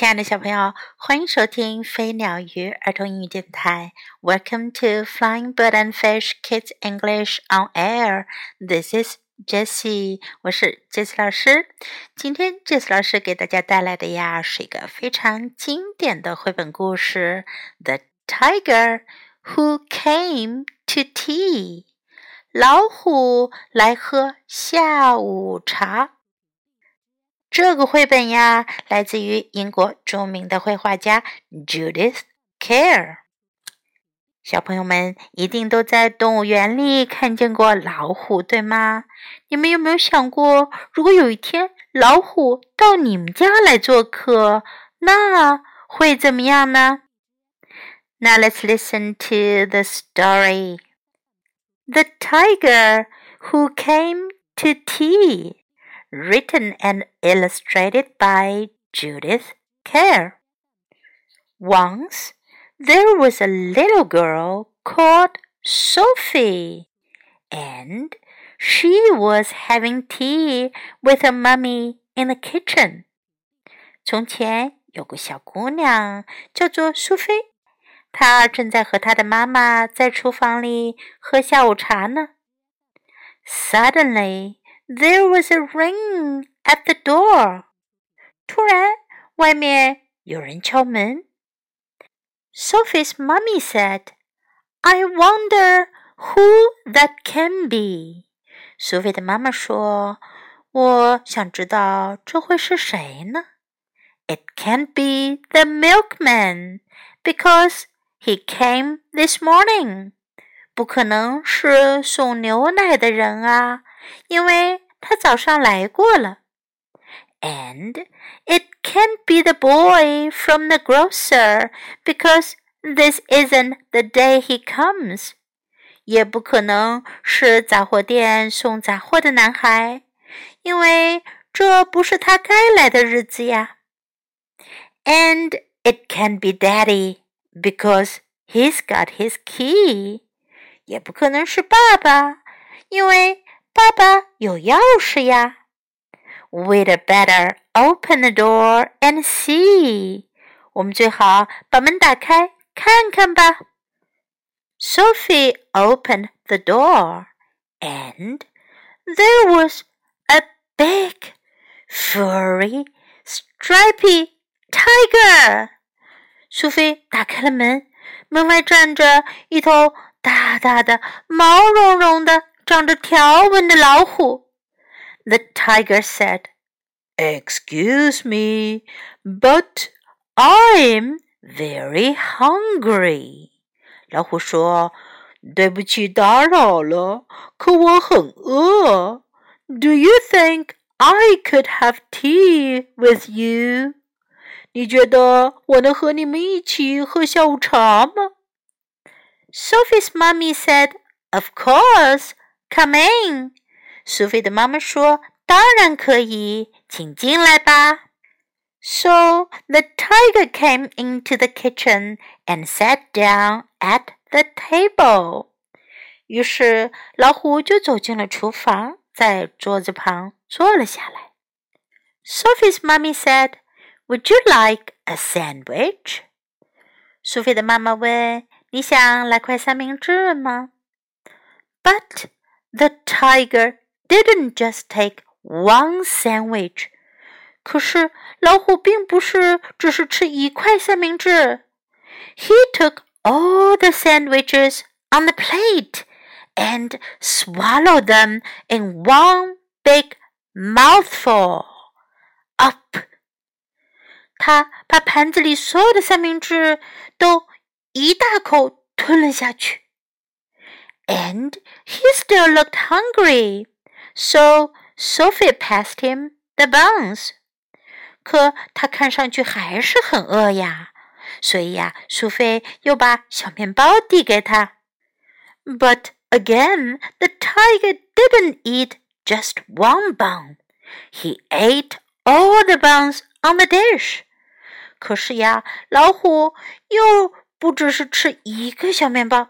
亲爱的小朋友，欢迎收听飞鸟鱼儿童英语电台。Welcome to Flying Bird and Fish Kids English on Air. This is Jessie，我是 Jessie 老师。今天 Jessie 老师给大家带来的呀，是一个非常经典的绘本故事《The Tiger Who Came to Tea》。老虎来喝下午茶。这个绘本呀，来自于英国著名的绘画家 Judith Kerr。小朋友们一定都在动物园里看见过老虎，对吗？你们有没有想过，如果有一天老虎到你们家来做客，那会怎么样呢？Now let's listen to the story. The tiger who came to tea written and illustrated by Judith Kerr. Once there was a little girl called Sophie, and she was having tea with her mummy in the kitchen. 从前有个小姑娘叫做苏菲，她正在和她的妈妈在厨房里喝下午茶呢。Suddenly, there was a ring at the door. 突然，外面有人敲门。Sophie's mummy said, "I wonder who that can be." 苏菲的妈妈说：“我想知道这会是谁呢？”It can't be the milkman because he came this morning. 不可能是送牛奶的人啊， 因为他早上来过了。And it can't be the boy from the grocer because this isn't the day he comes. 也不可能是杂货店送杂货的男孩，因为这不是他该来的日子呀。And it can't be Daddy because he's got his key. 也不可能是爸爸，因为 爸爸有钥匙呀。We'd better open the door and see。我们最好把门打开看看吧。Sophie opened the door, and there was a big, furry, stripy tiger. 苏菲打开了门，门外站着一头大大的、毛茸茸的、 长着条纹的老虎。The tiger said, "Excuse me, but I'm very hungry." 老虎说：“对不起，打扰了，可我很饿。Do you think I could have tea with you？” 你觉得我能和你们一起喝下午茶吗？Sophie's mommy said, "Of course, come in." 苏菲的妈妈说：“当然可以，请进来吧。” So the tiger came into the kitchen and sat down at the table. 于是老虎就走进了厨房，在桌子旁坐了下来。Sophie's mommy said, "Would you like a sandwich?" 苏菲的妈妈问你想来块三明治吗？But the tiger didn't just take one sandwich。可是老虎并不是只是吃一块三明治。He took all the sandwiches on the plate and swallowed them in one big mouthful. Up，他把盘子里所有的三明治都一大口吞了下去。 And he still looked hungry, so Sophie passed him the buns. 可他看上去还是很饿呀，所以呀，苏菲又把小面包递给他。But again, the tiger didn't eat just one bun. He ate all the buns on the dish. 可是呀，老虎又不只是吃一个小面包，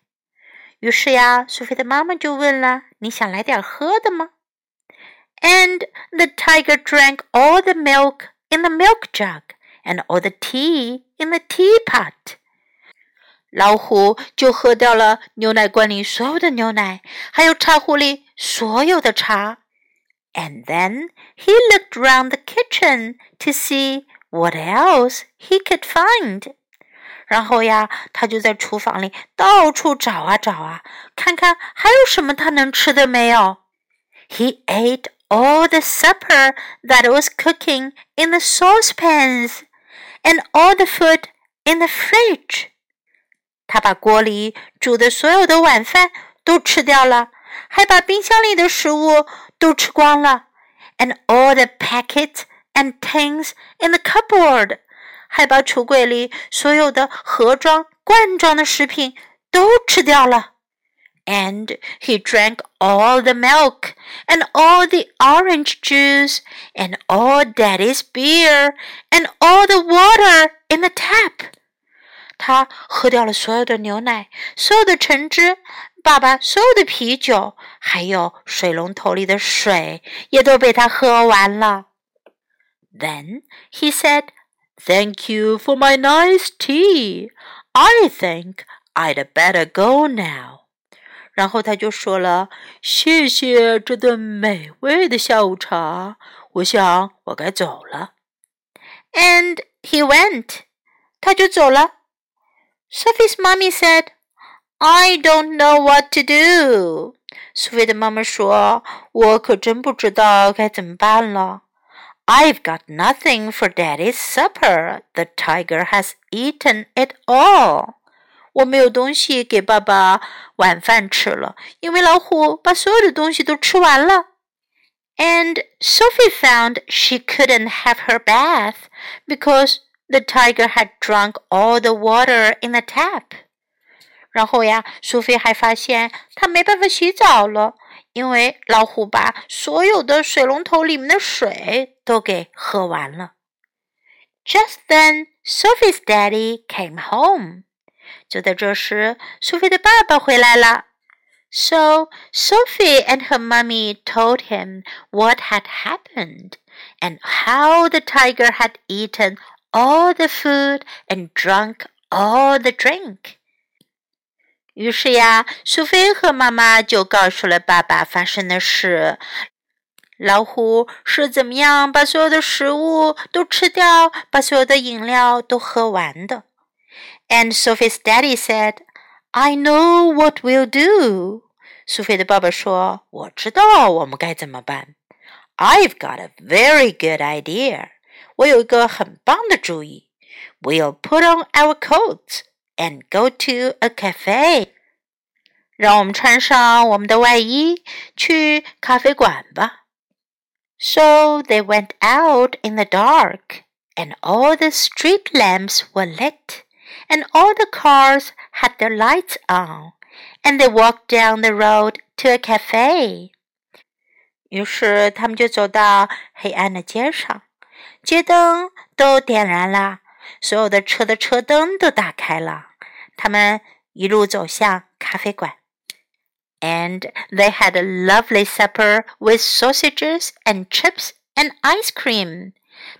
于是呀，苏菲的妈妈就问了：“你想来点喝的吗？” And the tiger drank all the milk in the milk jug and all the tea in the teapot. 老虎就喝掉了牛奶罐里所有的牛奶，还有茶壶里所有的茶。And then he looked round the kitchen to see what else he could find. 然后呀，他就在厨房里到处找啊找啊，看看还有什么他能吃的没有。He ate all the supper that was cooking in the saucepans and all the food in the fridge. 他把锅里煮的所有的晚饭都吃掉了，还把冰箱里的食物都吃光了，and all the packets and tins in the cupboard， 还把橱柜里所有的盒装、罐装的食品都吃掉了。And he drank all the milk and all the orange juice and all Daddy's beer and all the water in the tap. 他喝掉了所有的牛奶，所有的橙汁，爸爸所有的啤酒，还有水龙头里的水，也都被他喝完了。Then he said, "Thank you for my nice tea. I think I'd better go now." 然后他就说了：“谢谢这顿美味的下午茶，我想我该走了。” And he went. 他就走了。Sophie's mommy said, I don't know what to do. 苏菲的妈妈说：“我可真不知道该怎么办了。 I've got nothing for Daddy's supper. The tiger has eaten it all. 我没有东西给爸爸晚饭吃了，因为老虎把所有的东西都吃完了。And Sophie found she couldn't have her bath because the tiger had drunk all the water in the tap. 然后呀，苏菲还发现她没办法洗澡了，因为老虎把所有的水龙头里面的水 都给喝完了。Just then, Sophie's daddy came home. 就在这时，苏菲的爸爸回来了。So Sophie and her mummy told him what had happened and how the tiger had eaten all the food and drunk all the drink. 于是呀，苏菲和妈妈就告诉了爸爸发生的事。 老虎是怎么样把所有的食物都吃掉，把所有的饮料都喝完的？And Sophie's daddy said, "I know what we'll do." 苏菲的爸爸说：“我知道我们该怎么办。I've got a very good idea. 我有一个很棒的主意。We'll put on our coats and go to a cafe. 让我们穿上我们的外衣，去咖啡馆吧。 So they went out in the dark, and all the street lamps were lit, and all the cars had their lights on, and they walked down the road to a cafe. 于是他们就走到黑暗的街上，街灯都点燃了，所有的车的车灯都打开了。他们一路走向咖啡馆。 And they had a lovely supper with sausages and chips and ice cream.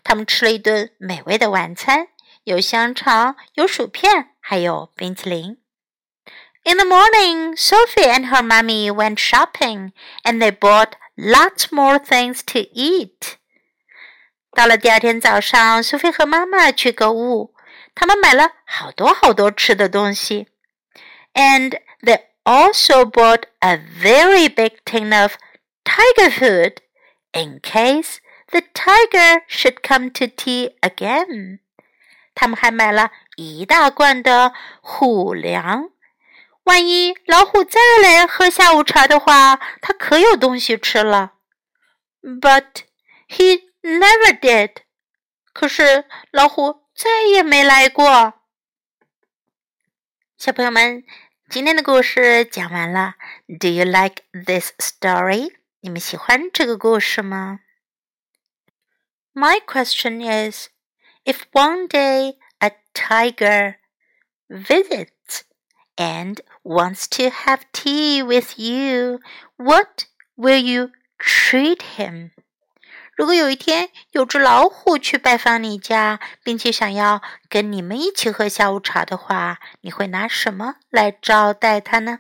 他们吃了一顿美味的晚餐，有香肠，有薯片，还有冰淇淋。In the morning, Sophie and her mummy went shopping, and they bought lots more things to eat. 到了第二天早上，苏菲和妈妈去购物，他们买了好多好多吃的东西。And they also bought a very big tin of tiger food in case the tiger should come to tea again. 他们还买了一大罐的虎粮，万一老虎再来喝下午茶的话，它可有东西吃了。But he Never did。可是老虎再也没来过。 小朋友们， 今天的故事讲完了。Do you like this story？你们喜欢这个故事吗？My question is, if one day a tiger visits and wants to have tea with you, what will you treat him? 如果有一天有只老虎去拜访你家，并且想要跟你们一起喝下午茶的话，你会拿什么来招待它呢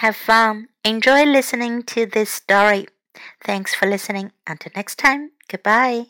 ？Have fun, enjoy listening to this story. Thanks for listening. Until next time, goodbye.